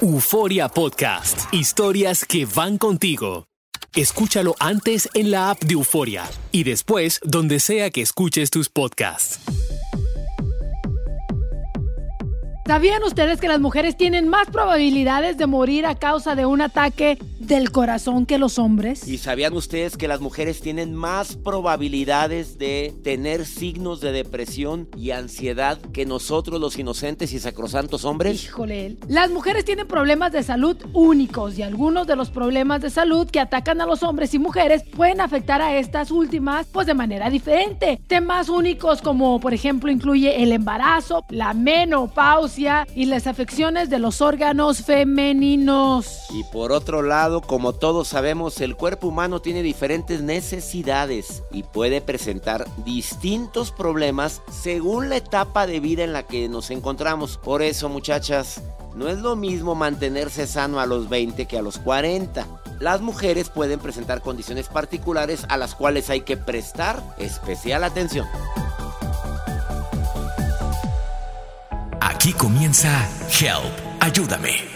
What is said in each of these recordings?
Euforia Podcast. Historias que van contigo. Escúchalo antes en la app de Euforia y después donde sea que escuches tus podcasts. ¿Sabían ustedes que las mujeres tienen más probabilidades de morir a causa de un ataque del corazón que los hombres? ¿Y sabían ustedes que las mujeres tienen más probabilidades de tener signos de depresión y ansiedad que nosotros los inocentes y sacrosantos hombres? Híjole, las mujeres tienen problemas de salud únicos y algunos de los problemas de salud que atacan a los hombres y mujeres pueden afectar a estas últimas pues de manera diferente. Temas únicos como por ejemplo incluye el embarazo, la menopausia, y las afecciones de los órganos femeninos. Y por otro lado, como todos sabemos, el cuerpo humano tiene diferentes necesidades y puede presentar distintos problemas según la etapa de vida en la que nos encontramos. Por eso, muchachas, no es lo mismo mantenerse sano a los 20 que a los 40. Las mujeres pueden presentar condiciones particulares a las cuales hay que prestar especial atención. Aquí comienza Help, ayúdame.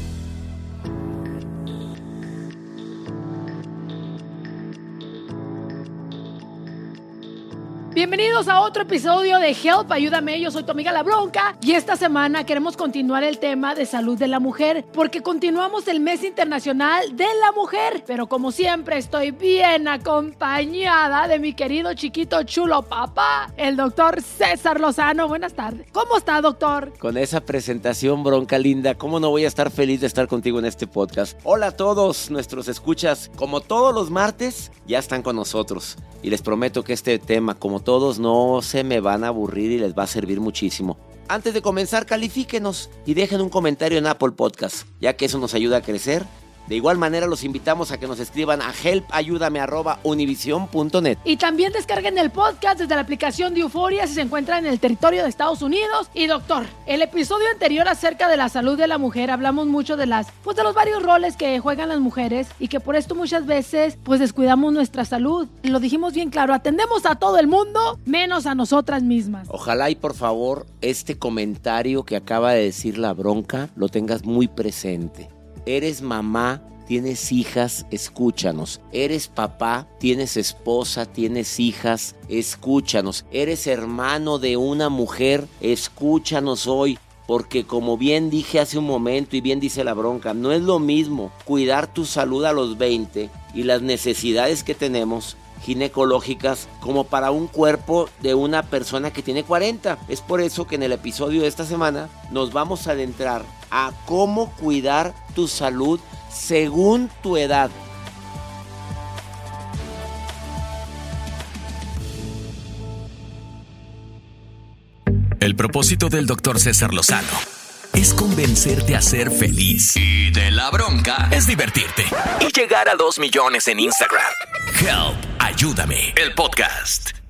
Bienvenidos a otro episodio de Help, ayúdame, yo soy tu amiga La Bronca y esta semana queremos continuar el tema de salud de la mujer porque continuamos el mes internacional de la mujer, pero como siempre estoy bien acompañada de mi querido chiquito chulo papá, el doctor César Lozano. Buenas tardes. ¿Cómo está, doctor? Con esa presentación bronca linda, ¿cómo no voy a estar feliz de estar contigo en este podcast? Hola a todos nuestros escuchas, como todos los martes, ya están con nosotros y les prometo que este tema, como todos, no se me van a aburrir y les va a servir muchísimo. Antes de comenzar, califíquenos y dejen un comentario en Apple Podcast, ya que eso nos ayuda a crecer de igual manera los invitamos a que nos escriban a helpayúdame@univision.net. Y también descarguen el podcast desde la aplicación de Euforia si se encuentran en el territorio de Estados Unidos. Y doctor, el episodio anterior acerca de la salud de la mujer hablamos mucho de las pues de los varios roles que juegan las mujeres y que por esto muchas veces pues descuidamos nuestra salud. Lo dijimos bien claro, atendemos a todo el mundo menos a nosotras mismas. Ojalá y por favor este comentario que acaba de decir la bronca lo tengas muy presente. Eres mamá, tienes hijas, escúchanos. Eres papá, tienes esposa, tienes hijas, escúchanos. Eres hermano de una mujer, escúchanos hoy. Porque como bien dije hace un momento y bien dice la bronca, no es lo mismo cuidar tu salud a los 20 y las necesidades que tenemos ginecológicas como para un cuerpo de una persona que tiene 40. Es por eso que en el episodio de esta semana nos vamos a adentrar a cómo cuidar tu salud según tu edad. El propósito del doctor César Lozano es convencerte a ser feliz. Y de la bronca es divertirte. Y llegar a 2 millones en Instagram. Help, ayúdame. El podcast.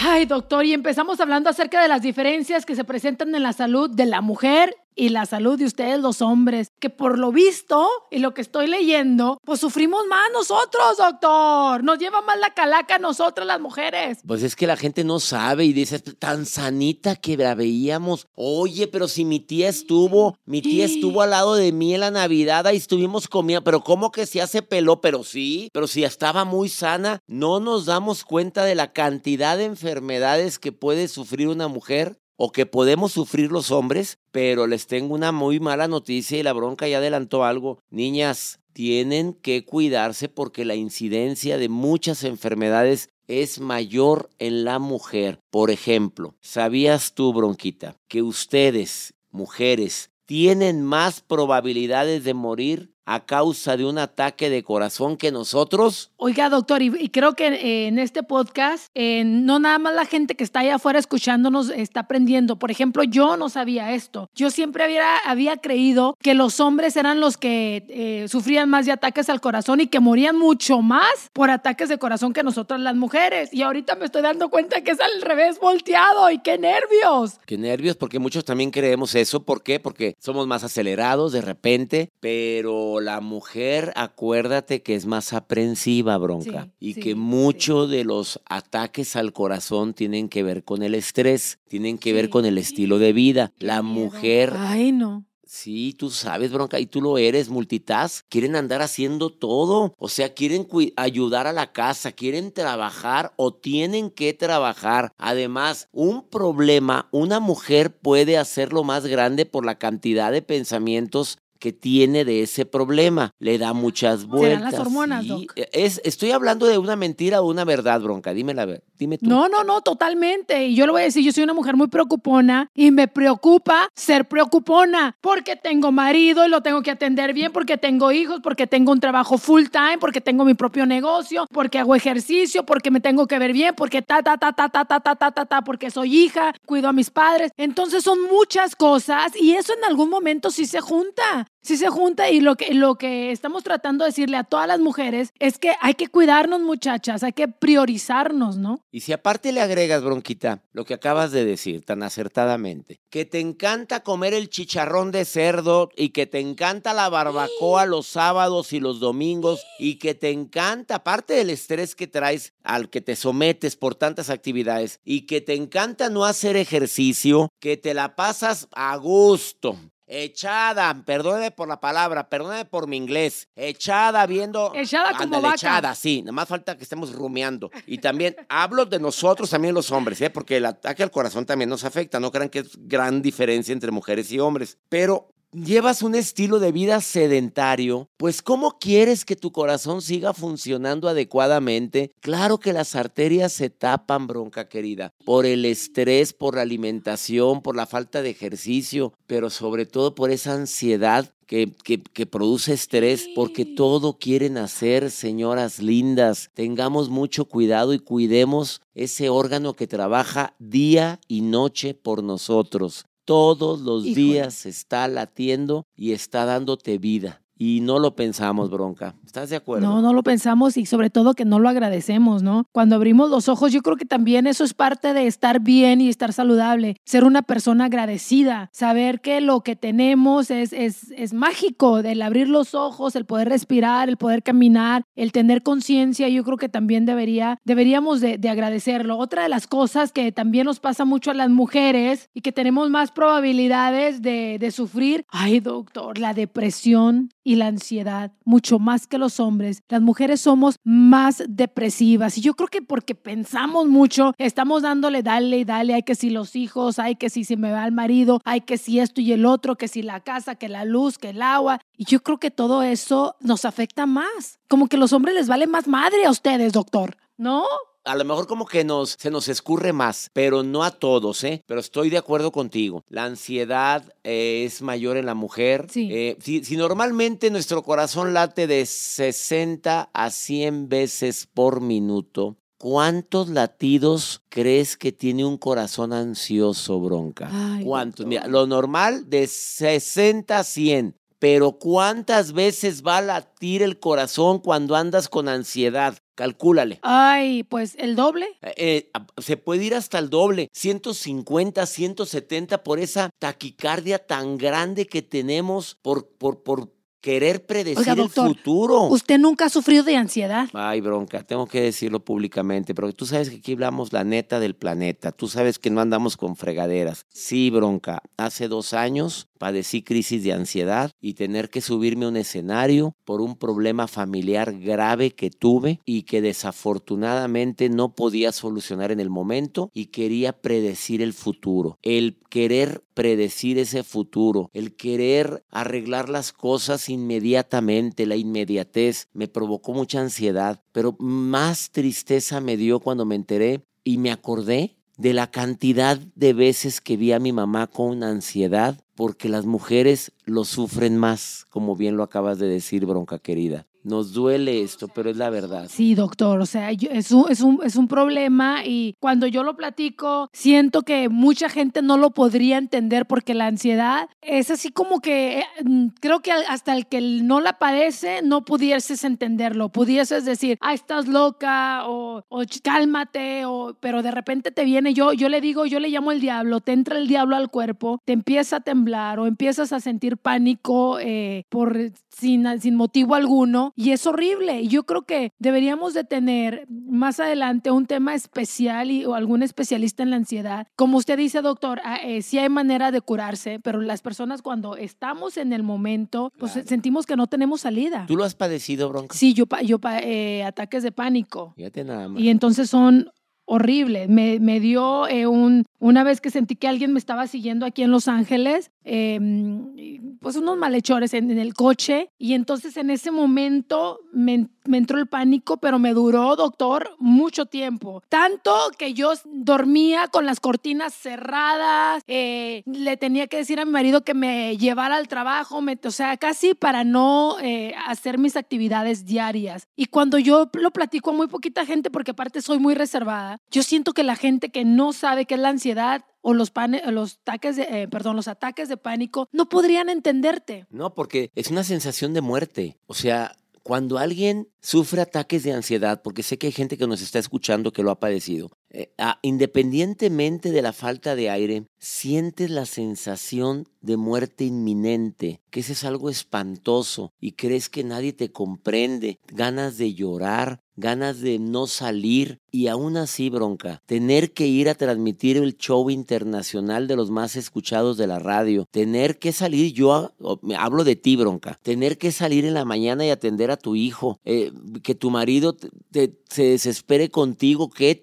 Ay, doctor, y empezamos hablando acerca de las diferencias que se presentan en la salud de la mujer y la salud de ustedes los hombres, que por lo visto y lo que estoy leyendo, pues sufrimos más nosotros, doctor. Nos lleva más la calaca a nosotras las mujeres. Pues es que la gente no sabe y dice, tan sanita que la veíamos. Oye, pero si mi tía estuvo, mi tía estuvo al lado de mí en la Navidad y estuvimos comiendo, pero ¿cómo que se hace peló? Pero sí, pero si estaba muy sana, no nos damos cuenta de la cantidad de enfermedades que puede sufrir una mujer o que podemos sufrir los hombres, pero les tengo una muy mala noticia y la bronca ya adelantó algo. Niñas, tienen que cuidarse porque la incidencia de muchas enfermedades es mayor en la mujer. Por ejemplo, ¿sabías tú, bronquita, que ustedes, mujeres, tienen más probabilidades de morir a causa de un ataque de corazón que nosotros... Oiga, doctor, y, creo que eh, en este podcast, eh, no nada más la gente que está allá afuera escuchándonos está aprendiendo. Por ejemplo, yo no sabía esto. Yo siempre había, había creído que los hombres eran los que eh, sufrían más de ataques al corazón y que morían mucho más por ataques de corazón que nosotras las mujeres. Y ahorita me estoy dando cuenta que es al revés volteado y qué nervios. Qué nervios, porque muchos también creemos eso. ¿Por qué? Porque somos más acelerados de repente, pero la mujer, acuérdate que es más aprensiva, bronca, y que muchos de los ataques al corazón tienen que ver con el estrés, tienen que ver con el estilo de vida. La mujer... Ay, no. Sí, tú sabes, bronca, y tú lo eres, multitask. Quieren andar haciendo todo. O sea, quieren ayudar a la casa, quieren trabajar o tienen que trabajar. Además, un problema, una mujer puede hacerlo más grande por la cantidad de pensamientos que tiene de ese problema. Le da muchas vueltas. ¿Serán las hormonas, e, Es, estoy hablando de una mentira o una verdad, bronca. Dime la verdad. No, no, no, totalmente. Y yo lo voy a decir, yo soy una mujer muy preocupona y me preocupa ser preocupona porque tengo marido y lo tengo que atender bien, porque tengo hijos, porque tengo un trabajo full time, porque tengo mi propio negocio, porque hago ejercicio, porque me tengo que ver bien, porque ta, ta, ta, ta, ta, ta, ta, ta, ta, ta, porque soy hija, cuido a mis padres. Entonces son muchas cosas y eso en algún momento sí se junta si se junta y lo que, lo que estamos tratando de decirle a todas las mujeres es que hay que cuidarnos muchachas, hay que priorizarnos, ¿no? Y si aparte le agregas, bronquita, lo que acabas de decir tan acertadamente, que te encanta comer el chicharrón de cerdo y que te encanta la barbacoa los sábados y los domingos y que te encanta, aparte del estrés que traes al que te sometes por tantas actividades y que te encanta no hacer ejercicio, que te la pasas a gusto echada, perdóneme por la palabra, perdóneme por mi inglés, echada viendo... Echada como vaca. Echada, sí, nada más falta que estemos rumiando. Y también hablo de nosotros, también los hombres, ¿eh? porque el ataque al corazón también nos afecta, no crean que es gran diferencia entre mujeres y hombres, pero llevas un estilo de vida sedentario, pues ¿cómo quieres que tu corazón siga funcionando adecuadamente? Claro que las arterias se tapan, bronca querida, por el estrés, por la alimentación, por la falta de ejercicio, pero sobre todo por esa ansiedad que, que, produce estrés porque todo quieren hacer, señoras lindas. Tengamos mucho cuidado y cuidemos ese órgano que trabaja día y noche por nosotros todos los días está latiendo y está dándote vida. Y no lo pensamos, bronca. ¿Estás de acuerdo? No, no lo pensamos y sobre todo que no lo agradecemos, ¿no? Cuando abrimos los ojos, yo creo que también eso es parte de estar bien y estar saludable. Ser una persona agradecida, saber que lo que tenemos es, es, es mágico, el abrir los ojos, el poder respirar, el poder caminar, el tener conciencia, yo creo que también debería, deberíamos de, de agradecerlo. Otra de las cosas que también nos pasa mucho a las mujeres y que tenemos más probabilidades de, de sufrir, ay doctor, la depresión y la ansiedad, mucho más que los hombres. Las mujeres somos más depresivas y yo creo que porque pensamos mucho, estamos dándole, dale y dale, hay que si los hijos, hay que si se me va el marido, hay que si esto y el otro, que si la casa, que la luz, que el agua. Y yo creo que todo eso nos afecta más. Como que los hombres les vale más madre a ustedes, doctor. ¿No? A lo mejor como que nos, se nos escurre más, pero no a todos, ¿eh? Pero estoy de acuerdo contigo. La ansiedad eh, es mayor en la mujer. Sí. Eh, si, si, normalmente nuestro corazón late de 60 a 100 veces por minuto, ¿Cuántos latidos crees que tiene un corazón ansioso, bronca? ¿Cuántos? Mira, lo normal de 60 a 100. Pero ¿cuántas veces va a latir el corazón cuando andas con ansiedad? Calcúlale. Ay, pues el doble. Eh, eh, se puede ir hasta el doble, 150, 170 por esa taquicardia tan grande que tenemos por, por, por querer predecir el futuro. Usted nunca ha sufrido de ansiedad. Ay, bronca, tengo que decirlo públicamente, pero tú sabes que aquí hablamos la neta del planeta. Tú sabes que no andamos con fregaderas. Sí, bronca, hace dos años padecí crisis de ansiedad y tener que subirme a un escenario por un problema familiar grave que tuve y que desafortunadamente no podía solucionar en el momento y quería predecir el futuro. El querer predecir ese futuro, el querer arreglar las cosas inmediatamente, la inmediatez, me provocó mucha ansiedad, pero más tristeza me dio cuando me enteré y me acordé de la cantidad de veces que vi a mi mamá con ansiedad porque las mujeres lo sufren más, como bien lo acabas de decir, bronca querida. Nos duele esto, pero es la verdad. Sí, doctor, o sea, es, un, es, un, es un problema y cuando yo lo platico, siento que mucha gente no lo podría entender porque la ansiedad es así como que eh, mm, creo que hasta el que no la padece no pudieses entenderlo, pudieses decir, ah, estás loca o, o cálmate, o, pero de repente te viene, yo, yo le digo, yo le llamo el diablo, te entra el diablo al cuerpo, te empieza a temblar o empiezas a sentir pánico eh, por, sin, sin motivo alguno y es horrible. Y yo creo que deberíamos de tener más adelante un tema especial y, o algún especialista en la ansiedad. Como usted dice, doctor, ah, eh, sí hay manera de curarse, pero las personas cuando estamos en el momento, pues sentimos que no tenemos salida. ¿Tú lo has padecido, Bronca? Sí, yo, yo eh, ataques de pánico. Fíjate nada más. Y entonces son horrible. Me, me dio eh, un, una vez que sentí que alguien me estaba siguiendo aquí en Los Ángeles, em, pues unos malhechores en, el coche y entonces en ese momento me, entró el pánico, pero me duró, doctor, mucho tiempo. Tanto que yo dormía con las cortinas cerradas, eh, le tenía que decir a mi marido que me llevara al trabajo, o sea, casi para no eh, hacer mis actividades diarias. Y cuando yo lo platico a muy poquita gente, porque aparte soy muy reservada, yo siento que la gente que no sabe qué es la ansiedad, o los, los, ataques de, eh, perdón, los ataques de pánico no podrían entenderte. No, porque es una sensación de muerte. O sea, cuando alguien sufre ataques de ansiedad, porque sé que hay gente que nos está escuchando que lo ha padecido, eh, independientemente de la falta de aire, sientes la sensación de muerte inminente, que ese es algo espantoso y crees que nadie te comprende, ganas de llorar, ganas de no salir y aún así, bronca, tener que ir a transmitir el show internacional de los más escuchados de la radio, tener que salir, yo hablo de ti, bronca, tener que salir en la mañana y atender a tu hijo, eh, que tu marido se desespere contigo, ¿qué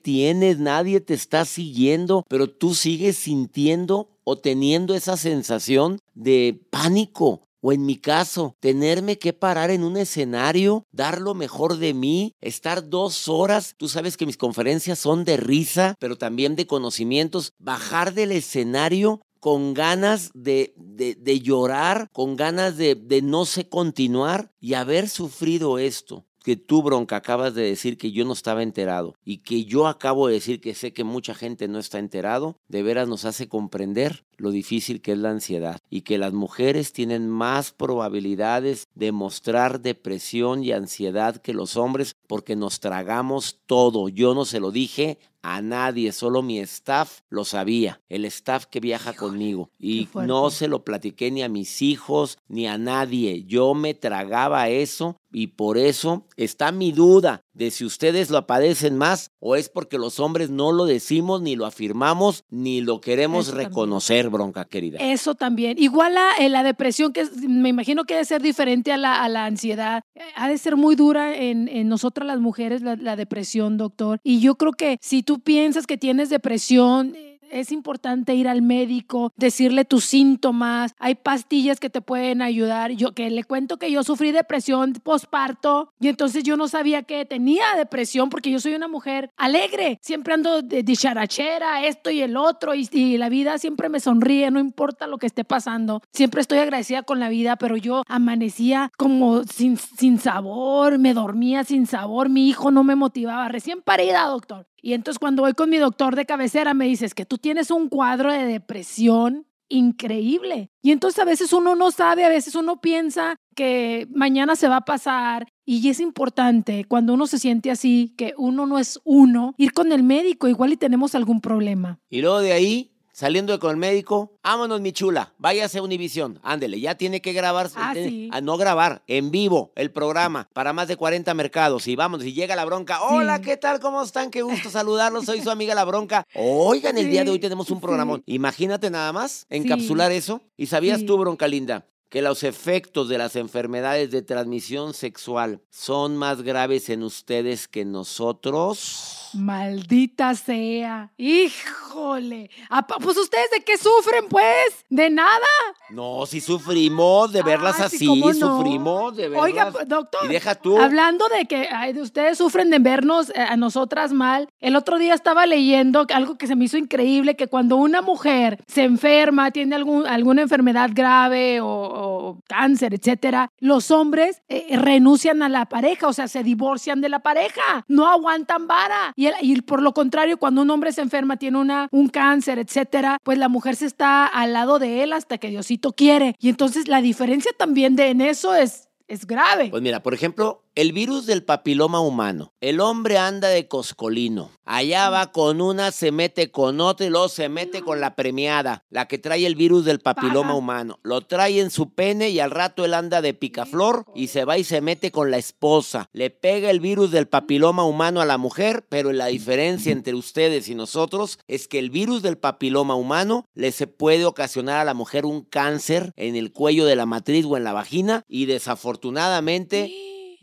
Nadie te está siguiendo, pero tú sigues sintiendo o teniendo esa sensación de pánico, o en mi caso, tenerme que parar en un escenario, dar lo mejor de mí, estar dos horas, tú sabes que mis conferencias son de risa, pero también de conocimientos, bajar del escenario con ganas de, de, llorar, con ganas de, de no sé continuar y haber sufrido esto que tú, Bronca, acabas de decir que yo no estaba enterado y que yo acabo de decir que sé que mucha gente no está enterado, de veras nos hace comprender lo difícil que es la ansiedad y que las mujeres tienen más probabilidades de mostrar depresión y ansiedad que los hombres porque nos tragamos todo. Yo no se lo dije a nadie, solo mi staff lo sabía, el staff que viaja conmigo. Y no se lo platiqué ni a mis hijos ni a nadie. Yo me tragaba eso y por eso está mi duda de si ustedes lo padecen más o es porque los hombres no lo decimos, ni lo afirmamos, ni lo queremos reconocer, bronca querida. Eso también. Igual a eh, la depresión, que me imagino que debe ser diferente a la, a la ansiedad, ha de ser muy dura en, en nosotras las mujeres la, la depresión, doctor. Y yo creo que si tú piensas que tienes depresión, es importante ir al médico, decirle tus síntomas. Hay pastillas que te pueden ayudar. Yo que le cuento que yo sufrí depresión postparto y entonces yo no sabía que tenía depresión porque yo soy una mujer alegre. Siempre ando de dicharachera, esto y el otro y, y la vida siempre me sonríe, no importa lo que esté pasando. Siempre estoy agradecida con la vida, pero yo amanecía como sin, sin sabor, me dormía sin sabor, mi hijo no me motivaba. Recién parida, doctor. Y entonces cuando voy con mi doctor de cabecera me dices que tú tienes un cuadro de depresión increíble. Y entonces a veces uno no sabe, a veces uno piensa que mañana se va a pasar y es importante cuando uno se siente así, que uno no es uno, ir con el médico igual y tenemos algún problema. Y luego de ahí saliendo con el médico, vámonos mi chula, váyase a Univisión, ándele, ya tiene que grabar, ah, a no grabar, en vivo, el programa, para más de 40 mercados, y vámonos, y llega la bronca, hola, ¿qué tal, cómo están? Qué gusto saludarlos, soy su amiga la bronca, oigan, el día de hoy tenemos un programa, imagínate nada más, encapsular eso, y sabías tú, bronca linda, que los efectos de las enfermedades de transmisión sexual son más graves en ustedes que nosotros. Maldita sea. Híjole. Pues ustedes de qué sufren, pues? ¿De nada? No, si sufrimos de verlas así, sufrimos de verlas. Oiga, doctor. Y deja tú. Hablando de que ustedes sufren de vernos eh, a nosotras mal, el otro día estaba leyendo algo que se me hizo increíble, que cuando una mujer se enferma, tiene algún, alguna enfermedad grave o, cáncer, etcétera, los hombres eh, renuncian a la pareja, o sea, se divorcian de la pareja, no aguantan vara. Y, y por lo contrario, cuando un hombre se enferma, tiene una, un cáncer, etcétera, pues la mujer se está al lado de él hasta que Diosito quiere. Y entonces la diferencia también de en eso es es grave. Pues mira, por ejemplo, el virus del papiloma humano. El hombre anda de coscolino. Allá va con una, se mete con otra y luego se mete con la premiada, la que trae el virus del papiloma humano. Lo trae en su pene y al rato él anda de picaflor y se va y se mete con la esposa. Le pega el virus del papiloma humano a la mujer, pero la diferencia entre ustedes y nosotros es que el virus del papiloma humano le se puede ocasionar a la mujer un cáncer en el cuello de la matriz o en la vagina y desafortunadamente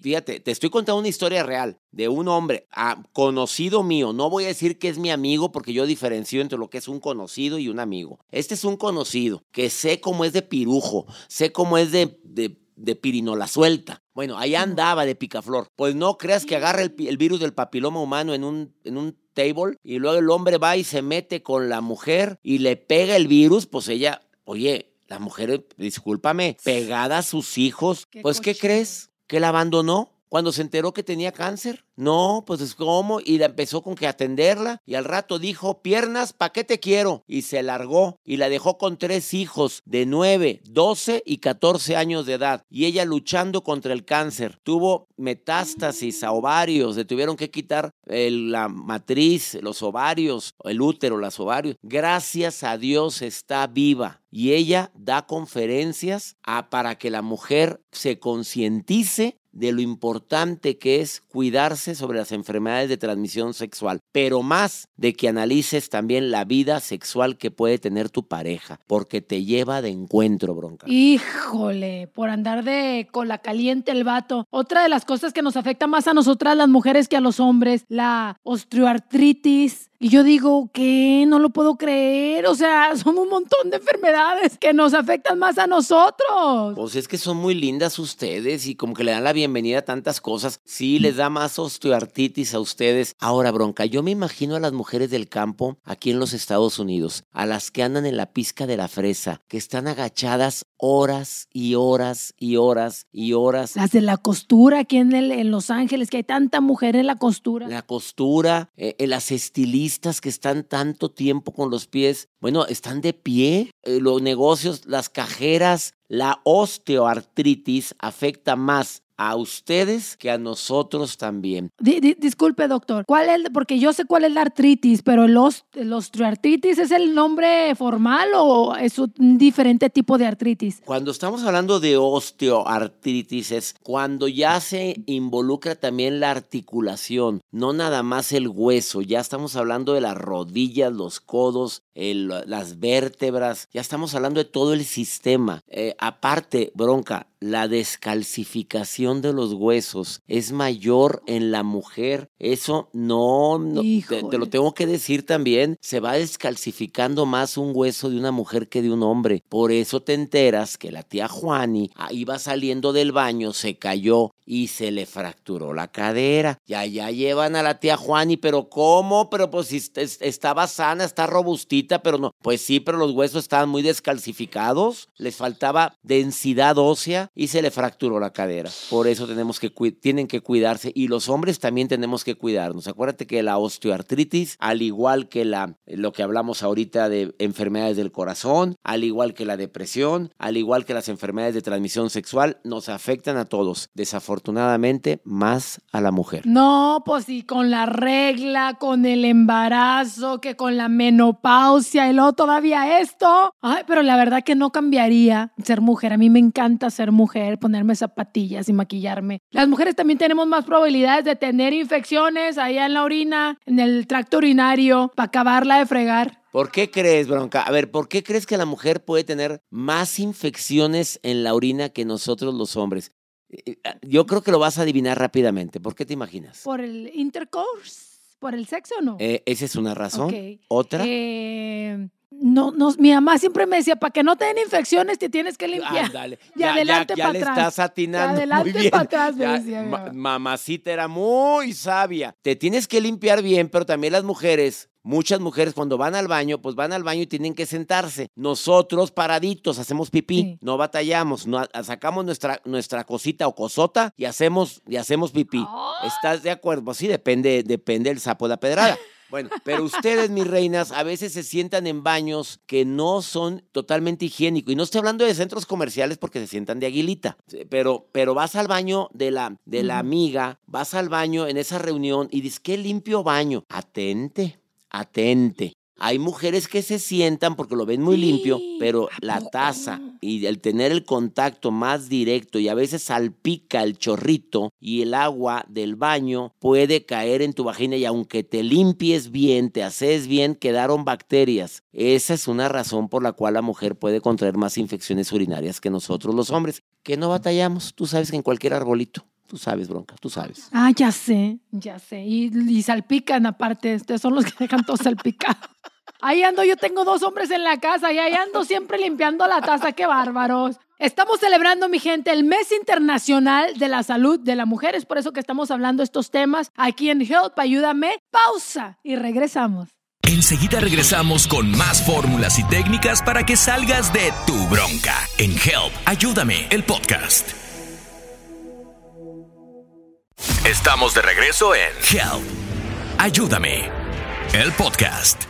fíjate, te estoy contando una historia real de un hombre ah, conocido mío. No voy a decir que es mi amigo porque yo diferencio entre lo que es un conocido y un amigo. Este es un conocido que sé cómo es de pirujo, sé cómo es de, de, de pirinola suelta. Bueno, ahí andaba de picaflor. Pues no creas que agarra el, el virus del papiloma humano en un, en un table y luego el hombre va y se mete con la mujer y le pega el virus, pues ella, oye, la mujer, discúlpame, pegada a sus hijos, pues ¿qué crees? Que la abandonó cuando se enteró que tenía cáncer. No, pues es como, y la empezó con que atenderla, y al rato dijo, piernas, ¿pa' qué te quiero? Y se largó, y la dejó con tres hijos de 9, 12 y 14 años de edad, y ella luchando contra el cáncer. Tuvo metástasis a ovarios, le tuvieron que quitar la matriz, los ovarios, el útero, las ovarios. Gracias a Dios está viva. Y ella da conferencias a, para que la mujer se concientice de lo importante que es cuidarse sobre las enfermedades de transmisión sexual, pero más de que analices también la vida sexual que puede tener tu pareja, porque te lleva de encuentro, bronca. Híjole, por andar de cola caliente el vato. Otra de las cosas que nos afecta más a nosotras las mujeres que a los hombres, la osteoartritis, y yo digo, ¿qué? No lo puedo creer. O sea, son un montón de enfermedades que nos afectan más a nosotros. Pues es que son muy lindas ustedes y como que le dan la bienvenida a tantas cosas. Sí, les da más osteoartritis a ustedes. Ahora, bronca, yo me imagino a las mujeres del campo aquí en los Estados Unidos, a las que andan en la pizca de la fresa, que están agachadas horas y horas y horas y horas. Las de la costura aquí en, en Los Ángeles, que hay tanta mujer en la costura. La costura, eh, eh, las estilistas que están tanto tiempo con los pies, bueno, están de pie. Eh, los negocios, las cajeras, la osteoartritis afecta más a ustedes que a nosotros también. disculpe, doctor, ¿cuál es? Porque yo sé cuál es la artritis, pero el, osteoartritis es el nombre formal o es un diferente tipo de artritis? Cuando estamos hablando de osteoartritis es cuando ya se involucra también la articulación, no nada más el hueso, ya estamos hablando de las rodillas, los codos, las vértebras, ya estamos hablando de todo el sistema. Eh, aparte, bronca, la descalcificación de los huesos es mayor en la mujer. Eso no, te, lo tengo que decir también, se va descalcificando más un hueso de una mujer que de un hombre. Por eso te enteras que la tía Juani iba saliendo del baño, se cayó y se le fracturó la cadera. Ya, ya llevan a la tía Juani, pero ¿cómo? Pero pues si estaba sana, está robustita, pero no. Pues sí, pero los huesos estaban muy descalcificados, les faltaba densidad ósea y se le fracturó la cadera. Por eso tenemos que tienen que cuidarse y los hombres también tenemos que cuidarnos. Acuérdate que la osteoartritis, al igual que la lo que hablamos ahorita de enfermedades del corazón, al igual que la depresión, al igual que las enfermedades de transmisión sexual, nos afectan a todos. Desafortunadamente, más a la mujer. No, pues sí, con la regla, con el embarazo, que con la menopausia y luego todavía esto. Ay, pero la verdad que no cambiaría ser mujer. A mí me encanta ser mujer mujer, ponerme zapatillas y maquillarme. Las mujeres también tenemos más probabilidades de tener infecciones allá en la orina, en el tracto urinario, para acabarla de fregar. ¿Por qué crees, Bronca? A ver, ¿por qué crees que la mujer puede tener más infecciones en la orina que nosotros los hombres? Eh, eh, yo creo que lo vas a adivinar rápidamente. ¿Por qué te imaginas? Por el intercourse. ¿Por el sexo o no? Eh, esa es una razón. Otra. Eh, no, no, mi mamá siempre me decía, para que no te den infecciones te tienes que limpiar. Ándale. Y Ya, ya- adelante ya pa' le atrás. estás atinando. Y adelante muy bien. pa' atrás, me Ya, decía ma- mamacita era muy sabia. Te tienes que limpiar bien, pero también las mujeres, muchas mujeres cuando van al baño, pues van al baño y tienen que sentarse. Nosotros paraditos hacemos pipí, Sí. no batallamos, no, sacamos nuestra, nuestra cosita o cosota y hacemos, y hacemos pipí. ¡Ay! ¿Estás de acuerdo? Pues sí, depende, depende del sapo de la pedrada. Bueno, pero ustedes, mis reinas, a veces se sientan en baños que no son totalmente higiénicos. Y no estoy hablando de centros comerciales porque se sientan de aguilita. Sí, Pero, pero vas al baño de la, de la amiga, vas al baño en esa reunión y dices, qué limpio baño. Atente, atente. Hay mujeres que se sientan porque lo ven muy limpio, pero ¿a la taza y el tener el contacto más directo y a veces salpica el chorrito y el agua del baño puede caer en tu vagina y aunque te limpies bien, te haces bien, quedaron bacterias. Esa es una razón por la cual la mujer puede contraer más infecciones urinarias que nosotros los hombres, que no batallamos. Tú sabes que en cualquier arbolito, tú sabes, bronca, tú sabes. Ah, ya sé, ya sé. Y, y salpican aparte, ustedes son los que dejan todo salpicado. Ahí ando, yo tengo dos hombres en la casa y ahí ando siempre limpiando la taza, qué bárbaros. Estamos celebrando, mi gente, el mes internacional de la salud de la mujer. Es por eso que estamos hablando estos temas aquí en Help, ayúdame. Pausa y regresamos. Enseguida regresamos con más fórmulas y técnicas para que salgas de tu bronca en Help, ayúdame, el podcast. Estamos de regreso en Help, ayúdame, el podcast.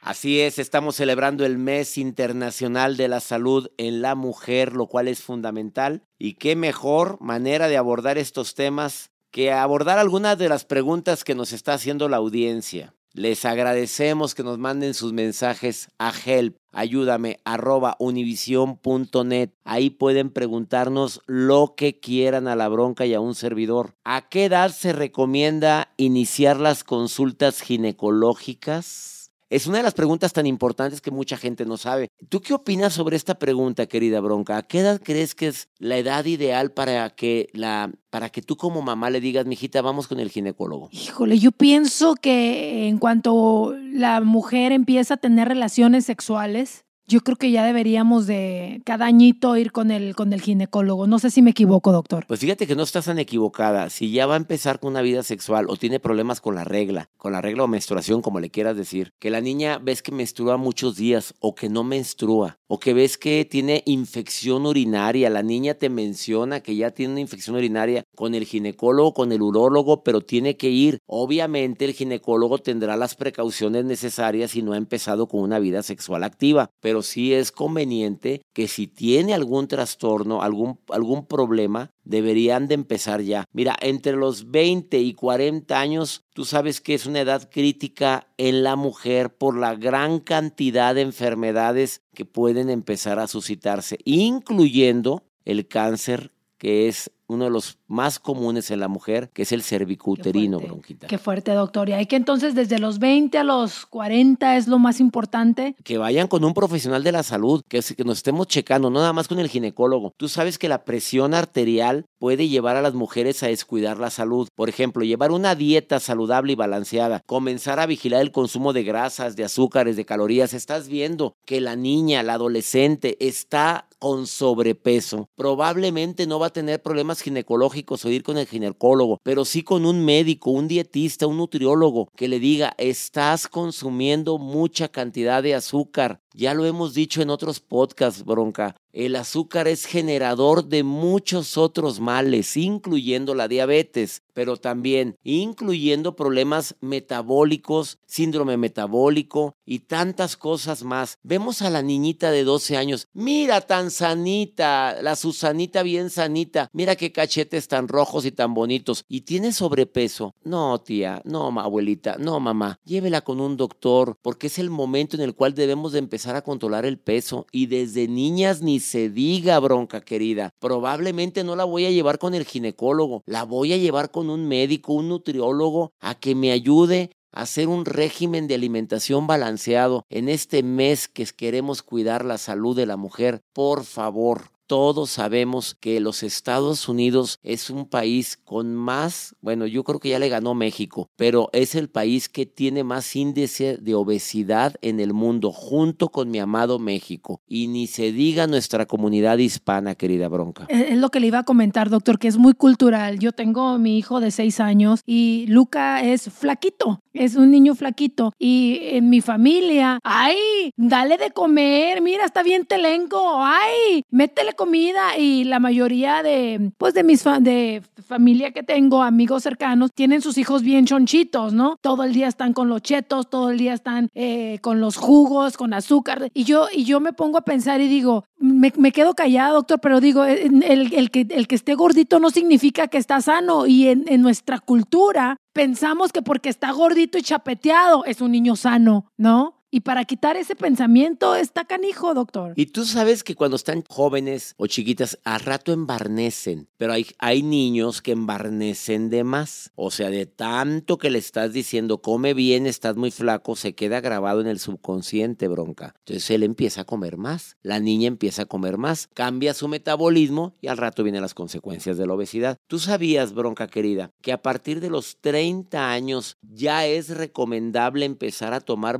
Así es, estamos celebrando el mes internacional de la salud en la mujer, lo cual es fundamental. Y qué mejor manera de abordar estos temas que abordar algunas de las preguntas que nos está haciendo la audiencia. Les agradecemos que nos manden sus mensajes a help, ayúdame, arroba univision.net. Ahí pueden preguntarnos lo que quieran a la bronca y a un servidor. ¿A qué edad se recomienda iniciar las consultas ginecológicas? Es una de las preguntas tan importantes que mucha gente no sabe. ¿Tú qué opinas sobre esta pregunta, querida Bronca? ¿A qué edad crees que es la edad ideal para que la para que tú como mamá le digas, mijita, vamos con el ginecólogo? Híjole, yo pienso que en cuanto la mujer empieza a tener relaciones sexuales, yo creo que ya deberíamos de cada añito ir con el, con el ginecólogo. No sé si me equivoco, doctor. Pues fíjate que no estás tan equivocada. Si ya va a empezar con una vida sexual o tiene problemas con la regla, con la regla o menstruación, como le quieras decir, que la niña ves que menstrua muchos días o que no menstrua, o que ves que tiene infección urinaria, la niña te menciona que ya tiene una infección urinaria con el ginecólogo, con el urólogo, pero tiene que ir. Obviamente el ginecólogo tendrá las precauciones necesarias si no ha empezado con una vida sexual activa, pero sí es conveniente que si tiene algún trastorno, algún, algún problema, deberían de empezar ya. Mira, entre los 20 y 40 años, tú sabes que es una edad crítica en la mujer por la gran cantidad de enfermedades que pueden empezar a suscitarse, incluyendo el cáncer, que es uno de los más comunes en la mujer, que es el cervicuterino, fuerte. bronquita. Qué fuerte, doctor. Y hay que entonces desde los 20 a los 40 es lo más importante. que vayan con un profesional de la salud, que, que nos estemos checando, no nada más con el ginecólogo. Tú sabes que la presión arterial puede llevar a las mujeres a descuidar la salud. Por ejemplo, llevar una dieta saludable y balanceada, comenzar a vigilar el consumo de grasas, de azúcares, de calorías. Estás viendo que la niña, la adolescente, está con sobrepeso. Probablemente no va a tener problemas ginecológicos o ir con el ginecólogo, pero sí con un médico, un dietista, un nutriólogo que le diga, estás consumiendo mucha cantidad de azúcar. Ya lo hemos dicho en otros podcasts, bronca. El azúcar es generador de muchos otros males, incluyendo la diabetes, pero también incluyendo problemas metabólicos, síndrome metabólico y tantas cosas más. Vemos a la niñita de 12 años, mira tan sanita, la Susanita bien sanita, mira qué cachetes tan rojos y tan bonitos, y tiene sobrepeso. No, tía, no, abuelita, no, mamá, llévela con un doctor, porque es el momento en el cual debemos de empezar a controlar el peso, y desde niñas ni se diga, bronca querida. Probablemente no la voy a llevar con el ginecólogo, la voy a llevar con un médico, un nutriólogo, a que me ayude a hacer un régimen de alimentación balanceado en este mes que queremos cuidar la salud de la mujer. Por favor, todos sabemos que los Estados Unidos es un país con más, bueno, yo creo que ya le ganó México, pero es el país que tiene más índice de obesidad en el mundo, junto con mi amado México. Y ni se diga nuestra comunidad hispana, querida Bronca. Es lo que le iba a comentar, doctor, que es muy cultural. Yo tengo mi hijo de seis años y Luca es flaquito, es un niño flaquito. Y en mi familia, ay, dale de comer, mira, está bien telenco, ay, métele comida. Y la mayoría de, pues de mis de familia que tengo, amigos cercanos, tienen sus hijos bien chonchitos, ¿no? Todo el día están con los chetos, todo el día están eh, con los jugos, con azúcar. Y yo, y yo me pongo a pensar y digo, me, quedo callada, doctor, pero digo, el, el, que, el que esté gordito no significa que está sano. Y en, en nuestra cultura pensamos que porque está gordito y chapeteado es un niño sano, ¿no? Y para quitar ese pensamiento está canijo, doctor. Y tú sabes que cuando están jóvenes o chiquitas, a rato embarnecen, pero hay, hay niños que embarnecen de más. O sea, de tanto que le estás diciendo, come bien, estás muy flaco, se queda grabado en el subconsciente, bronca. Entonces él empieza a comer más, la niña empieza a comer más, cambia su metabolismo y al rato vienen las consecuencias de la obesidad. Tú sabías, bronca querida, que a partir de los 30 años ya es recomendable empezar a tomar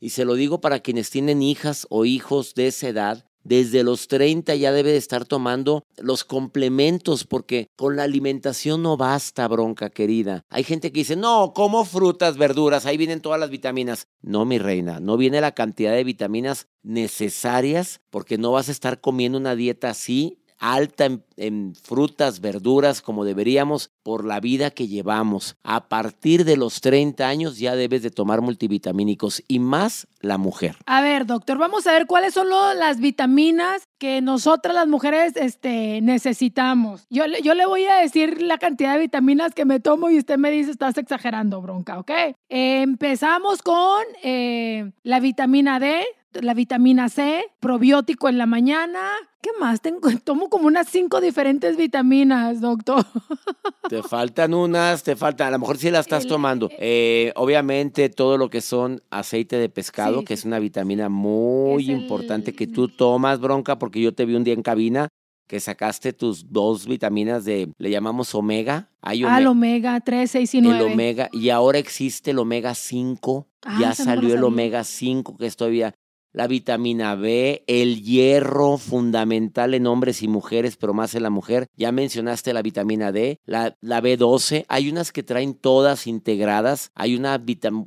y se lo digo para quienes tienen hijas o hijos de esa edad, desde los 30 ya debe de estar tomando los complementos porque con la alimentación no basta, bronca querida. Hay gente que dice, no, como frutas, verduras, ahí vienen todas las vitaminas. No, mi reina, no viene la cantidad de vitaminas necesarias porque no vas a estar comiendo una dieta así alta en, frutas, verduras, como deberíamos por la vida que llevamos. A partir de los 30 años ya debes de tomar multivitamínicos y más la mujer. A ver, doctor, vamos a ver cuáles son las vitaminas que nosotras las mujeres este, necesitamos. Yo, yo le voy a decir la cantidad de vitaminas que me tomo y usted me dice, estás exagerando, bronca, ¿ok? empezamos con eh, la vitamina D, la vitamina C, probiótico en la mañana. ¿Qué más? Tengo, tomo como unas cinco diferentes vitaminas, doctor. Te faltan unas, te faltan, a lo mejor sí las estás tomando. Eh, obviamente todo lo que son aceite de pescado, que es una vitamina muy importante que tú tomas, bronca, porque yo te vi un día en cabina que sacaste tus dos vitaminas de, le llamamos omega. Hay ah, el omega 3, 6 y 9. El omega, y ahora existe el omega 5. Ah, ya salió el omega 5, que es todavía la vitamina B, el hierro fundamental en hombres y mujeres, pero más en la mujer. Ya mencionaste la vitamina D, la, la B12. Hay unas que traen todas integradas. Hay una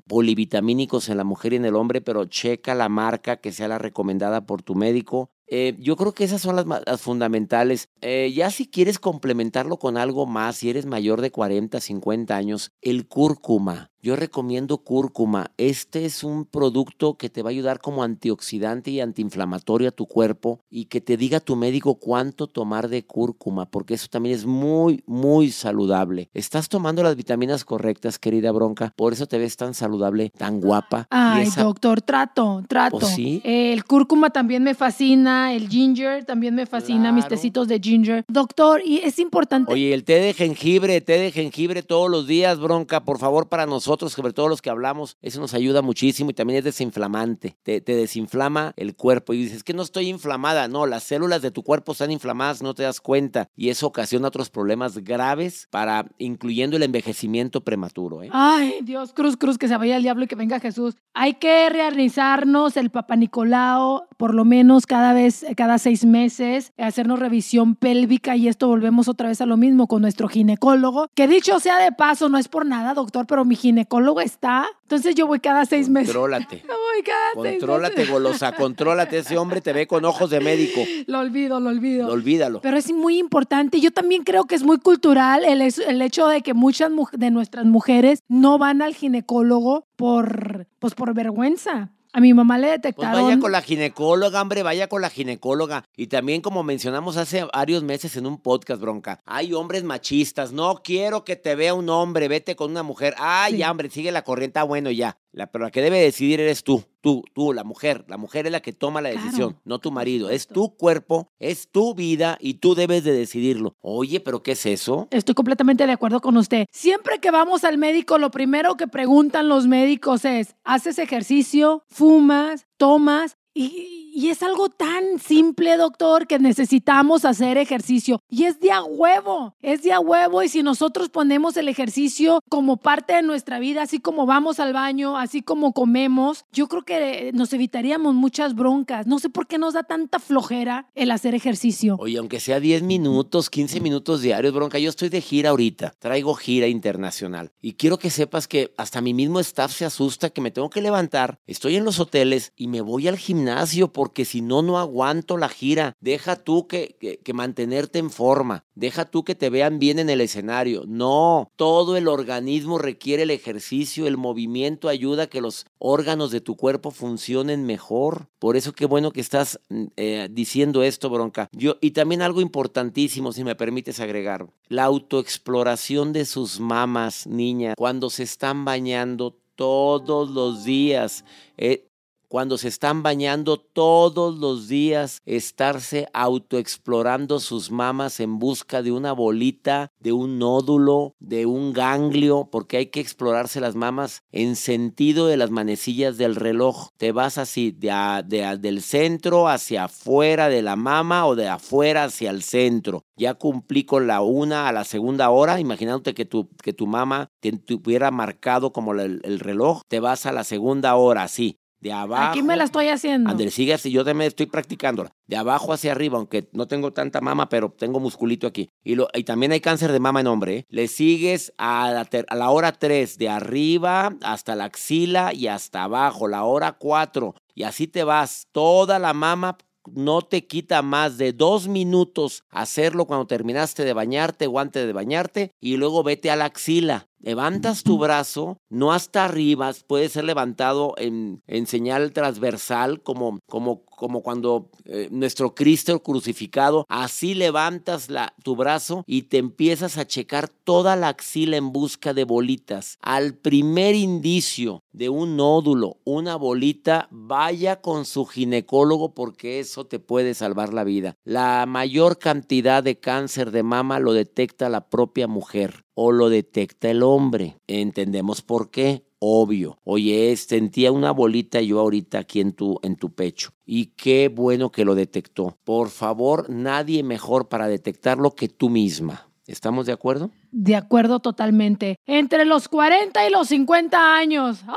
polivitamínicos en la mujer y en el hombre, pero checa la marca que sea la recomendada por tu médico. Eh, yo creo que esas son las, fundamentales. Eh, ya si quieres complementarlo con algo más, si eres mayor de 40, 50 años, el cúrcuma. Yo recomiendo cúrcuma. Este es un producto que te va a ayudar como antioxidante y antiinflamatorio a tu cuerpo y que te diga tu médico cuánto tomar de cúrcuma, porque eso también es muy, muy saludable. Estás tomando las vitaminas correctas, querida Bronca, por eso te ves tan saludable, tan guapa. Ay, doctor, trato, trato. ¿Oh, sí? el cúrcuma también me fascina, el ginger también me fascina, mis tecitos de ginger. Doctor, y es importante. Oye, el té de jengibre, té de jengibre todos los días, Bronca, por favor, para nosotros nosotros, sobre todo los que hablamos, eso nos ayuda muchísimo y también es desinflamante. Te, desinflama el cuerpo y dices que no estoy inflamada. No, las células de tu cuerpo están inflamadas, no te das cuenta y eso ocasiona otros problemas graves para incluyendo el envejecimiento prematuro. ¿eh? Ay, Dios, cruz, cruz, que se vaya el diablo y que venga Jesús. Hay que realizarnos el Papa Nicolau por lo menos cada vez, cada seis meses, hacernos revisión pélvica y esto volvemos otra vez a lo mismo con nuestro ginecólogo, que dicho sea de paso, no es por nada, doctor, pero mi ginecólogo ginecólogo está. Entonces yo voy cada seis meses. Contrólate. voy cada contrólate, seis meses. golosa. Contrólate. Ese hombre te ve con ojos de médico. Lo olvido, lo olvido. Lo olvídalo. Pero es muy importante. Yo también creo que es muy cultural el, el hecho de que muchas de nuestras mujeres no van al ginecólogo por, pues por vergüenza. A mi mamá le pues detectaron. vaya con la ginecóloga, hombre, vaya con la ginecóloga. Y también, como mencionamos hace varios meses en un podcast, bronca, hay hombres machistas. No quiero que te vea un hombre, vete con una mujer. Ay, hombre, sigue la corriente. Ah, bueno, ya. La, pero la que debe decidir eres tú, tú, tú, la mujer. La mujer es la que toma la decisión, no tu marido. Es tu cuerpo, es tu vida y tú debes de decidirlo. Oye, pero ¿qué es eso? Estoy completamente de acuerdo con usted. Siempre que vamos al médico, lo primero que preguntan los médicos es, ¿haces ejercicio? ¿Fumas? ¿Tomas? Y, y es algo tan simple, doctor, que necesitamos hacer ejercicio. Y es de a huevo, es de a huevo. Y si nosotros ponemos el ejercicio como parte de nuestra vida, así como vamos al baño, así como comemos, yo creo que nos evitaríamos muchas broncas. No sé por qué nos da tanta flojera el hacer ejercicio. Oye, aunque sea 10 minutos, 15 minutos diarios, bronca, yo estoy de gira ahorita, traigo gira internacional. Y quiero que sepas que hasta mi mismo staff se asusta que me tengo que levantar, estoy en los hoteles y me voy al gimnasio porque si no, no aguanto la gira. Deja tú que, que, mantenerte en forma. Deja tú que te vean bien en el escenario. No, todo el organismo requiere el ejercicio, el movimiento ayuda a que los órganos de tu cuerpo funcionen mejor. Por eso qué bueno que estás mm, eh, diciendo esto, bronca. Yo, y también algo importantísimo, si me permites agregar, la autoexploración de sus mamas, niñas, cuando se están bañando todos los días. Eh, cuando se están bañando todos los días, estarse autoexplorando sus mamas en busca de una bolita, de un nódulo, de un ganglio, porque hay que explorarse las mamas en sentido de las manecillas del reloj. Te vas así, de, del centro hacia afuera de la mama o de afuera hacia el centro. Ya cumplí con la una a la segunda hora, imaginándote que tu, que tu mama te, tuviera marcado como el, el reloj, te vas a la segunda hora, así de abajo. Aquí me la estoy haciendo. Andrés, sigue así, yo también estoy practicando. De abajo hacia arriba, aunque no tengo tanta mama, pero tengo musculito aquí. Y, lo, y también hay cáncer de mama en hombre. ¿eh? Le sigues a la, a la hora 3, de arriba hasta la axila y hasta abajo, la hora 4. Y así te vas, toda la mama no te quita más de dos minutos hacerlo cuando terminaste de bañarte o antes de bañarte y luego vete a la axila. Levantas tu brazo, no hasta arriba, puede ser levantado en, señal transversal, como, como, como cuando eh, nuestro Cristo crucificado, así levantas la, tu brazo y te empiezas a checar toda la axila en busca de bolitas. Al primer indicio de un nódulo, una bolita, vaya con su ginecólogo porque eso te puede salvar la vida. La mayor cantidad de cáncer de mama lo detecta la propia mujer o lo detecta el hombre. Entendemos por qué. Obvio. Oye, sentía una bolita yo ahorita aquí en tu, en tu pecho. Y qué bueno que lo detectó. Por favor, nadie mejor para detectarlo que tú misma. ¿Estamos de acuerdo? De acuerdo totalmente. Entre los 40 y los 50 años. ¡Oh!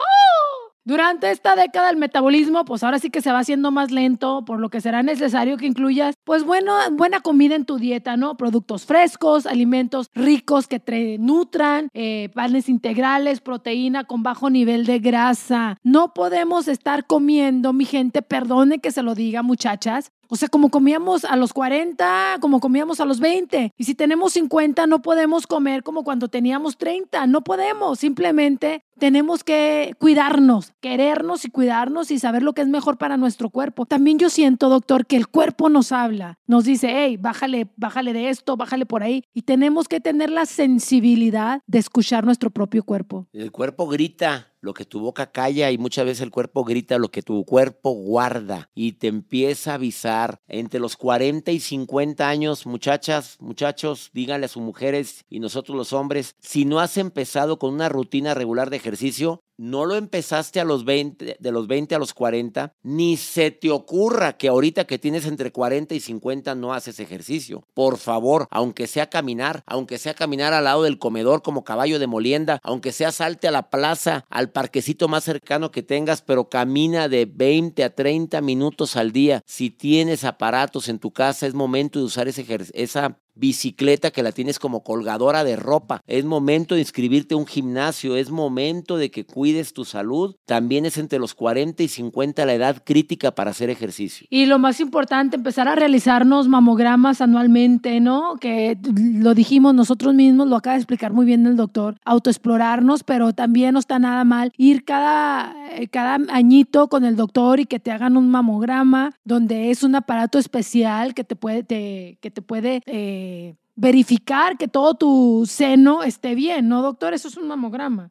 Durante esta década el metabolismo, pues ahora sí que se va haciendo más lento, por lo que será necesario que incluyas, pues bueno, buena comida en tu dieta, ¿no? Productos frescos, alimentos ricos que te nutran, eh, panes integrales, proteína con bajo nivel de grasa. No podemos estar comiendo, mi gente, perdone que se lo diga, muchachas, o sea, como comíamos a los 40, como comíamos a los 20. Y si tenemos 50, no podemos comer como cuando teníamos 30. No podemos. Simplemente tenemos que cuidarnos, querernos y cuidarnos y saber lo que es mejor para nuestro cuerpo. También yo siento, doctor, que el cuerpo nos habla. Nos dice, hey, bájale, bájale de esto, bájale por ahí. Y tenemos que tener la sensibilidad de escuchar nuestro propio cuerpo. El cuerpo grita lo que tu boca calla y muchas veces el cuerpo grita lo que tu cuerpo guarda y te empieza a avisar. Entre los 40 y 50 años, muchachas, muchachos, díganle a sus mujeres y nosotros los hombres, si no has empezado con una rutina regular de ejercicio, no lo empezaste a los 20, de los 20 a los 40, ni se te ocurra que ahorita que tienes entre 40 y 50 no haces ejercicio. Por favor, aunque sea caminar, aunque sea caminar al lado del comedor como caballo de molienda, aunque sea salte a la plaza, al parquecito más cercano que tengas, pero camina de 20 a 30 minutos al día. Si tienes aparatos en tu casa, es momento de usar ese, esa bicicleta que la tienes como colgadora de ropa. Es momento de inscribirte a un gimnasio, es momento de que cuides tu salud. También es entre los 40 y 50 la edad crítica para hacer ejercicio. Y lo más importante, empezar a realizarnos mamogramas anualmente, ¿no? Que lo dijimos nosotros mismos, lo acaba de explicar muy bien el doctor, autoexplorarnos, pero también no está nada mal ir cada, eh, cada añito con el doctor y que te hagan un mamograma, donde es un aparato especial que te puede, que te puede eh, verificar que todo tu seno esté bien, ¿no, doctor? Eso es un mamograma.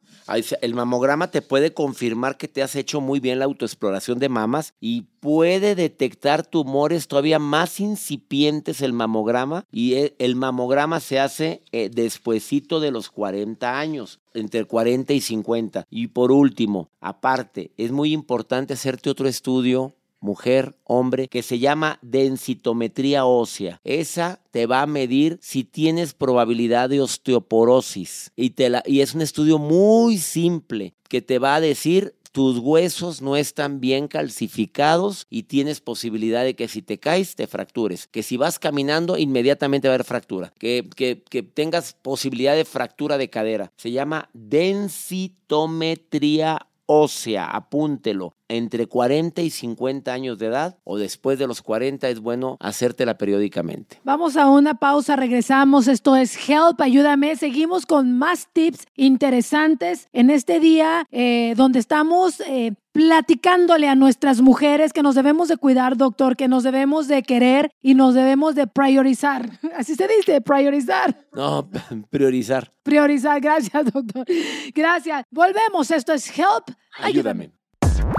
El mamograma te puede confirmar que te has hecho muy bien la autoexploración de mamas y puede detectar tumores todavía más incipientes el mamograma y e, el mamograma se hace eh, despuesito de los 40 años entre 40 y 50. Y por último, aparte, es muy importante hacerte otro estudio mujer, hombre, que se llama densitometría ósea. Esa te va a medir si tienes probabilidad de osteoporosis. Y, te la, y es un estudio muy simple que te va a decir tus huesos no están bien calcificados y tienes posibilidad de que si te caes te fractures. Que si vas caminando inmediatamente va a haber fractura. Que, que, que tengas posibilidad de fractura de cadera. Se llama densitometría ósea, apúntelo, entre 40 y 50 años de edad o después de los 40 es bueno hacértela periódicamente. Vamos a una pausa, regresamos. Esto es Help, ayúdame. Seguimos con más tips interesantes en este día eh, donde estamos eh, platicándole a nuestras mujeres que nos debemos de cuidar, doctor, que nos debemos de querer y nos debemos de priorizar. Así se dice, priorizar. No, priorizar. Priorizar, gracias, doctor. Gracias. Volvemos, esto es Help. Ayúdame.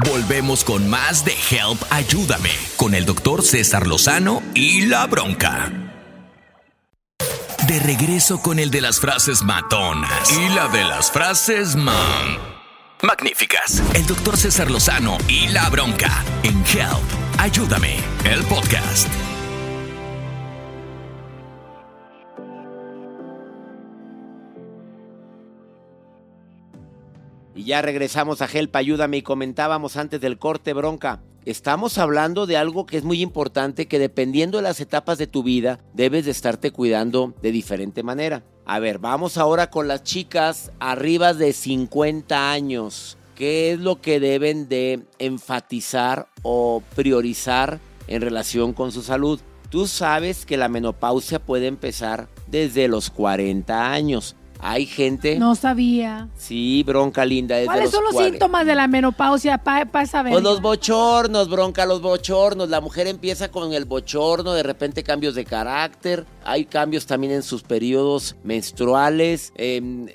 Volvemos con más de Help Ayúdame con el doctor César Lozano y la bronca. De regreso con el de las frases matonas y la de las frases man. Magníficas. El doctor César Lozano y la bronca en Help Ayúdame, el podcast. Y ya regresamos a Help, ayúdame y comentábamos antes del corte bronca. Estamos hablando de algo que es muy importante que dependiendo de las etapas de tu vida debes de estarte cuidando de diferente manera. A ver, vamos ahora con las chicas arriba de 50 años. ¿Qué es lo que deben de enfatizar o priorizar en relación con su salud? Tú sabes que la menopausia puede empezar desde los 40 años. Hay gente. No sabía. Sí, bronca linda. Desde ¿Cuáles los son los 40. síntomas de la menopausia para saber? Pues los bochornos, bronca, los bochornos. La mujer empieza con el bochorno, de repente cambios de carácter. Hay cambios también en sus periodos menstruales. em,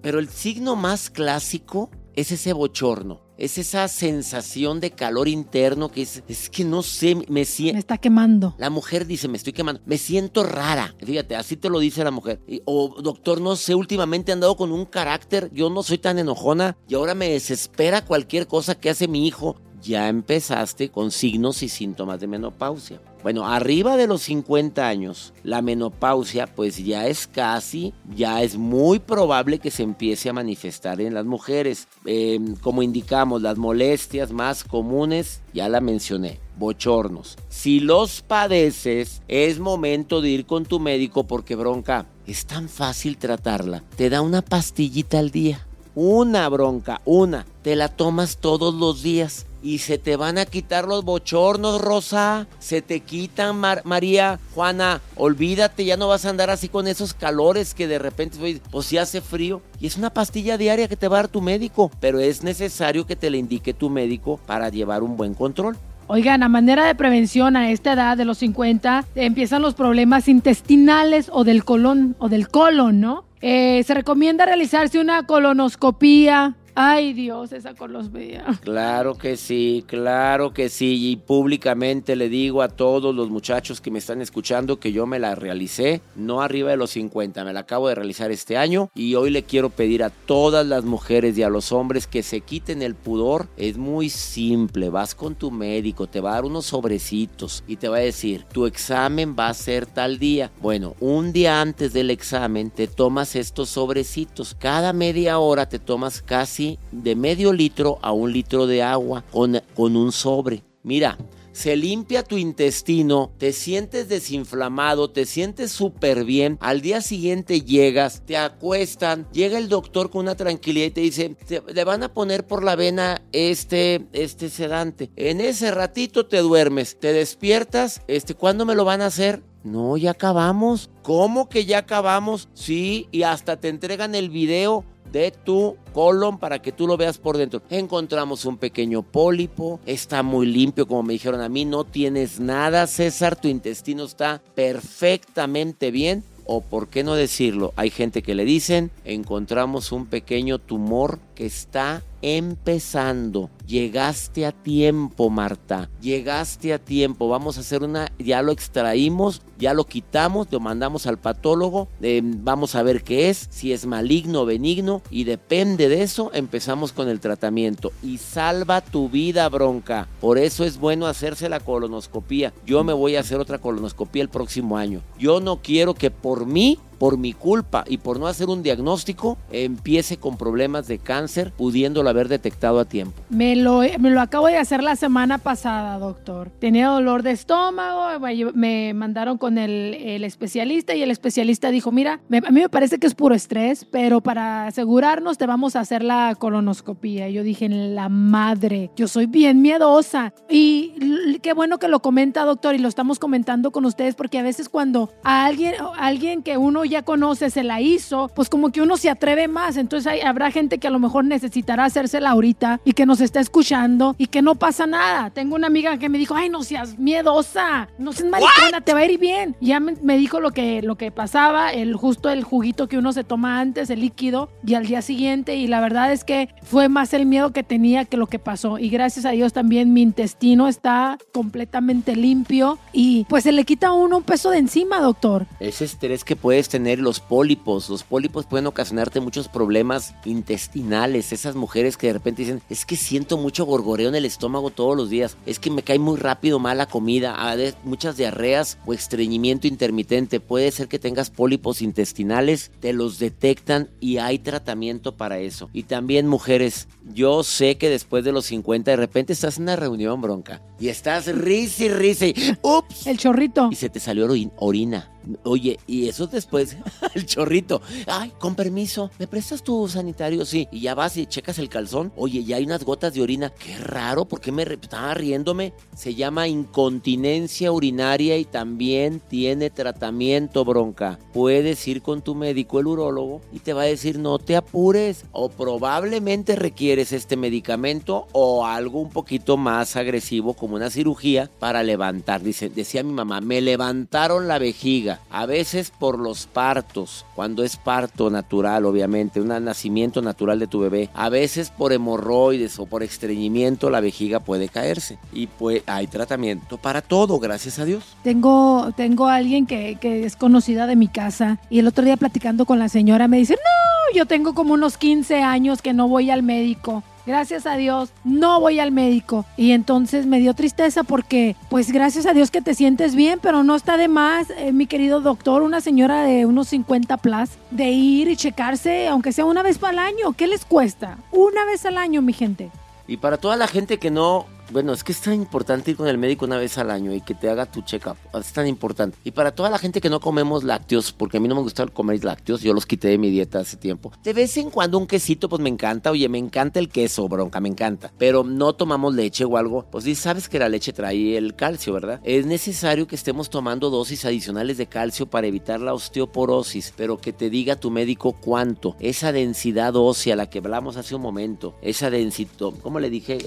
pero el signo más clásico es ese bochorno. Es esa sensación de calor interno que es, es que no sé, me Me siento... está quemando. La mujer dice, me estoy quemando, me siento rara. Fíjate, así te lo dice la mujer. Y- O, doctor, no sé, últimamente he andado con un carácter, yo no soy tan enojona y ahora me desespera cualquier cosa que hace mi hijo. Ya empezaste con signos y síntomas de menopausia. Bueno, arriba de los 50 años, la menopausia pues ya es casi, ya es muy probable que se empiece a manifestar en las mujeres. Eh, como indicamos, las molestias más comunes, ya la mencioné, bochornos. Si los padeces, es momento de ir con tu médico porque bronca, es tan fácil tratarla. Te da una pastillita al día. Una bronca, una. Te la tomas todos los días y se te van a quitar los bochornos, Rosa. Se te quitan, Mar- María, Juana. Olvídate, ya no vas a andar así con esos calores que de repente, pues si hace frío. Y es una pastilla diaria que te va a dar tu médico. Pero es necesario que te la indique tu médico para llevar un buen control. Oigan, a manera de prevención a esta edad de los 50 empiezan los problemas intestinales o del colon o del colon, ¿no? Eh, se recomienda realizarse una colonoscopía. Ay Dios, esa colonoscopía. Claro que sí, claro que sí. Y públicamente le digo a todos los muchachos que me están escuchando que yo me la realicé, no arriba de los 50, me la acabo de realizar este año. Y hoy le quiero pedir a todas las mujeres y a los hombres que se quiten el pudor. Es muy simple, vas con tu médico, te va a dar unos sobrecitos y te va a decir, tu examen va a ser tal día. Bueno, un día antes del examen te tomas estos sobrecitos. Cada media hora te tomas casi de medio litro a un litro de agua con, con un sobre. Mira, se limpia tu intestino, te sientes desinflamado, te sientes súper bien. Al día siguiente llegas, te acuestan, llega el doctor con una tranquilidad y te dice, "Te- le van a poner por la vena este, este sedante. En ese ratito te duermes, te despiertas, este, ¿cuándo me lo van a hacer? No, ya acabamos. ¿Cómo que ya acabamos? Sí, y hasta te entregan el video de tu colon para que tú lo veas por dentro. Encontramos un pequeño pólipo, está muy limpio como me dijeron a mí, no tienes nada César, tu intestino está perfectamente bien. O por qué no decirlo, hay gente que le dicen, encontramos un pequeño tumor que está empezando. Llegaste a tiempo, Marta. Llegaste a tiempo. Vamos a hacer una, ya lo extraímos, ya lo quitamos, lo mandamos al patólogo, eh, vamos a ver qué es, si es maligno o benigno, y depende de eso, empezamos con el tratamiento. Y salva tu vida, bronca. Por eso es bueno hacerse la colonoscopía. Yo me voy a hacer otra colonoscopía el próximo año. Yo no quiero que por mí por mi culpa y por no hacer un diagnóstico, empiece con problemas de cáncer, pudiéndolo haber detectado a tiempo. Me lo, me lo acabo de hacer la semana pasada, doctor. Tenía dolor de estómago, me mandaron con el, el especialista y el especialista dijo, mira, a mí me parece que es puro estrés, pero para asegurarnos te vamos a hacer la colonoscopía. Y yo dije, la madre, yo soy bien miedosa. Y qué bueno que lo comenta, doctor, y lo estamos comentando con ustedes, porque a veces cuando a alguien, a alguien que uno ya conoce, se la hizo, pues como que uno se atreve más. Entonces hay, habrá gente que a lo mejor necesitará hacérsela ahorita y que nos está escuchando y que no pasa nada. Tengo una amiga que me dijo, ay, no seas miedosa, no seas maricona, te va a ir bien. Ya me, dijo lo que, lo que pasaba, el justo el juguito que uno se toma antes, el líquido, y al día siguiente. Y la verdad es que fue más el miedo que tenía que lo que pasó. Y gracias a Dios también mi intestino está completamente limpio y pues se le quita a uno un peso de encima, doctor. Ese estrés que puedes tener los pólipos. Los pólipos pueden ocasionarte muchos problemas intestinales. Esas mujeres que de repente dicen, es que siento mucho gorgoreo en el estómago todos los días. Es que me cae muy rápido mala comida. muchas diarreas o estreñimiento intermitente. Puede ser que tengas pólipos intestinales. Te los detectan y hay tratamiento para eso. Y también mujeres, yo sé que después de los 50 de repente estás en una reunión bronca y estás risa y ups. El chorrito. Y se te salió orina. Oye, y eso después, el chorrito. Ay, con permiso, ¿me prestas tu sanitario? Sí. Y ya vas y checas el calzón. Oye, ya hay unas gotas de orina. Qué raro, ¿por qué me estaba riéndome? Se llama incontinencia urinaria y también tiene tratamiento bronca. Puedes ir con tu médico, el urólogo, y te va a decir no te apures. O probablemente requieres este medicamento o algo un poquito más agresivo como una cirugía para levantar. Dice, decía mi mamá, me levantaron la vejiga a veces por los partos, cuando es parto natural, obviamente, un nacimiento natural de tu bebé. A veces por hemorroides o por estreñimiento la vejiga puede caerse. Y pues hay tratamiento para todo, gracias a Dios. Tengo, tengo alguien que, que es conocida de mi casa y el otro día platicando con la señora me dice, no, yo tengo como unos 15 años que no voy al médico gracias a Dios, no voy al médico. Y entonces me dio tristeza porque, pues gracias a Dios que te sientes bien, pero no está de más, eh, mi querido doctor, una señora de unos 50 plus, de ir y checarse, aunque sea una vez al año. ¿Qué les cuesta? Una vez al año, mi gente. Y para toda la gente que no bueno, es que es tan importante ir con el médico una vez al año y que te haga tu check-up. Es tan importante. Y para toda la gente que no comemos lácteos, porque a mí no me gusta comer lácteos, yo los quité de mi dieta hace tiempo. De vez en cuando un quesito, pues me encanta. Oye, me encanta el queso, bronca, me encanta. Pero no tomamos leche o algo. Pues sí, sabes que la leche trae el calcio, ¿verdad? Es necesario que estemos tomando dosis adicionales de calcio para evitar la osteoporosis, pero que te diga tu médico cuánto. Esa densidad ósea, la que hablamos hace un momento, esa densidad, ¿cómo le dije?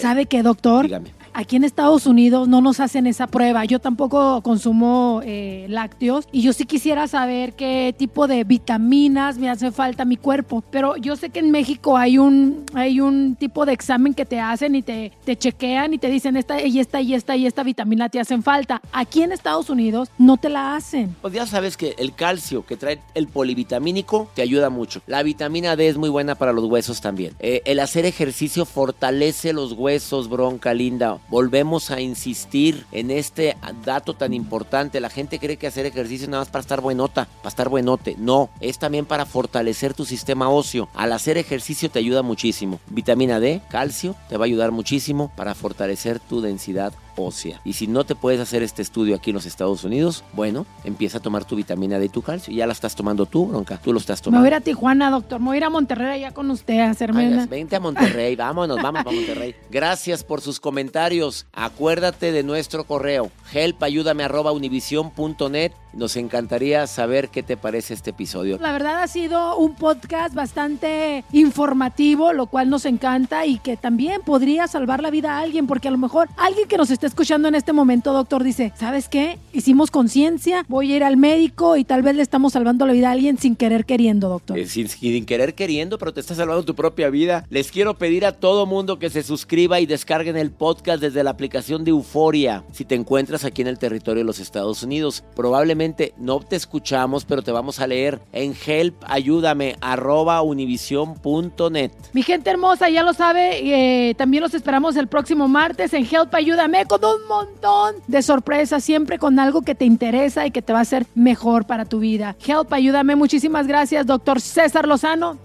¿Sabe que doctor, aquí en Estados Unidos no nos hacen esa prueba. Yo tampoco consumo eh, lácteos y yo sí quisiera saber qué tipo de vitaminas me hace falta a mi cuerpo. Pero yo sé que en México hay un, hay un tipo de examen que te hacen y te, te chequean y te dicen esta y esta y esta y esta vitamina te hacen falta. Aquí en Estados Unidos no te la hacen. Pues ya sabes que el calcio que trae el polivitamínico te ayuda mucho. La vitamina D es muy buena para los huesos también. Eh, el hacer ejercicio fortalece los huesos, bronca linda. Volvemos a insistir en este dato tan importante. La gente cree que hacer ejercicio nada más para estar buenota, para estar buenote. No, es también para fortalecer tu sistema óseo. Al hacer ejercicio te ayuda muchísimo. Vitamina D, calcio, te va a ayudar muchísimo para fortalecer tu densidad ósea. Y si no te puedes hacer este estudio aquí en los Estados Unidos, bueno, empieza a tomar tu vitamina D y tu calcio. Ya la estás tomando tú, bronca. Tú lo estás tomando. Me voy a ir a Tijuana, doctor. Me voy a ir a Monterrey allá con usted a hacerme Vente a Monterrey. Vámonos, vamos a Monterrey. Gracias por sus comentarios. Acuérdate de nuestro correo helpayúdame arroba univision.net Nos encantaría saber qué te parece este episodio. La verdad ha sido un podcast bastante informativo, lo cual nos encanta y que también podría salvar la vida a alguien, porque a lo mejor alguien que nos está escuchando en este momento, doctor, dice, ¿sabes qué? Hicimos conciencia, voy a ir al médico y tal vez le estamos salvando la vida a alguien sin querer queriendo, doctor. Eh, sin, sin querer queriendo, pero te estás salvando tu propia vida. Les quiero pedir a todo mundo que se suscriba y descarguen el podcast desde la aplicación de Euforia. Si te encuentras aquí en el territorio de los Estados Unidos, probablemente no te escuchamos, pero te vamos a leer en help, ayúdame, arroba univision.net. Mi gente hermosa, ya lo sabe, eh, también los esperamos el próximo martes en Help Ayúdame con un montón de sorpresas, siempre con algo que te interesa y que te va a hacer mejor para tu vida. Help Ayúdame, muchísimas gracias, doctor César Lozano.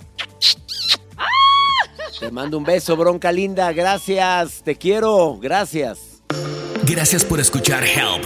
Te mando un beso, bronca linda. Gracias, te quiero. Gracias. Gracias por escuchar Help,